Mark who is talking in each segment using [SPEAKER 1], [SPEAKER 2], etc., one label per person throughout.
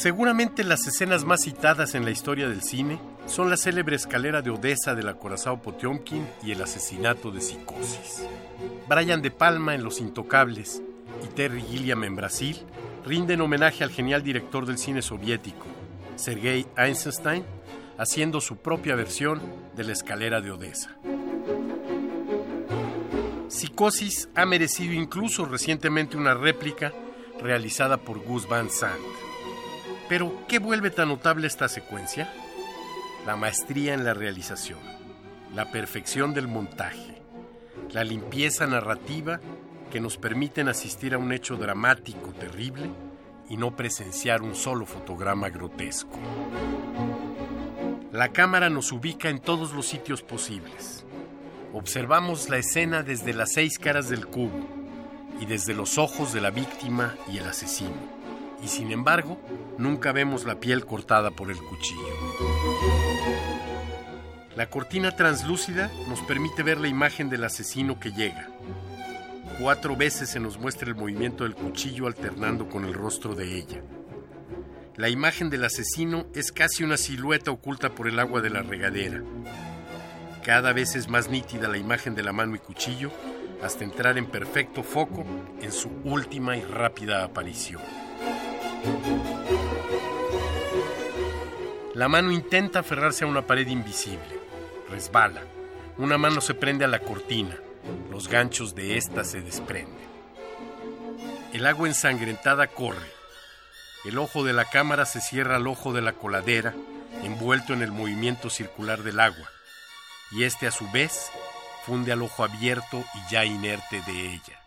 [SPEAKER 1] Seguramente las escenas más citadas en la historia del cine son la célebre escalera de Odessa del acorazado Potiomkin y el asesinato de Psicosis. Brian De Palma en Los Intocables y Terry Gilliam en Brasil rinden homenaje al genial director del cine soviético, Sergei Eisenstein, haciendo su propia versión de la escalera de Odessa. Psicosis ha merecido incluso recientemente una réplica realizada por Gus Van Sant. Pero, ¿qué vuelve tan notable esta secuencia? La maestría en la realización, la perfección del montaje, la limpieza narrativa que nos permiten asistir a un hecho dramático terrible y no presenciar un solo fotograma grotesco. La cámara nos ubica en todos los sitios posibles. Observamos la escena desde las seis caras del cubo y desde los ojos de la víctima y el asesino y sin embargo nunca vemos la piel cortada por el cuchillo. La cortina translúcida nos permite ver la imagen del asesino que llega. Cuatro veces se nos muestra el movimiento del cuchillo alternando con el rostro de ella. La imagen del asesino es casi una silueta oculta por el agua de la regadera. Cada vez es más nítida la imagen de la mano y cuchillo hasta entrar en perfecto foco en su última y rápida aparición. La mano intenta aferrarse a una pared invisible. Resbala. Una mano se prende a la cortina. Los ganchos de ésta se desprenden. El agua ensangrentada corre. El ojo de la cámara se cierra al ojo de la coladera, envuelto en el movimiento circular del agua, y este a su vez funde al ojo abierto y ya inerte de ella.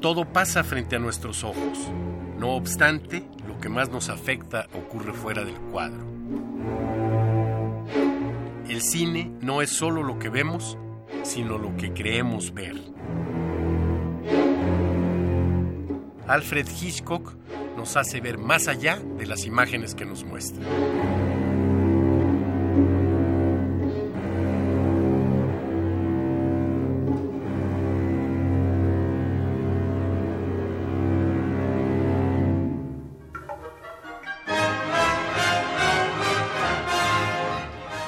[SPEAKER 1] Todo pasa frente a nuestros ojos. No obstante, lo que más nos afecta ocurre fuera del cuadro. El cine no es solo lo que vemos, sino lo que creemos ver. Alfred Hitchcock nos hace ver más allá de las imágenes que nos muestra.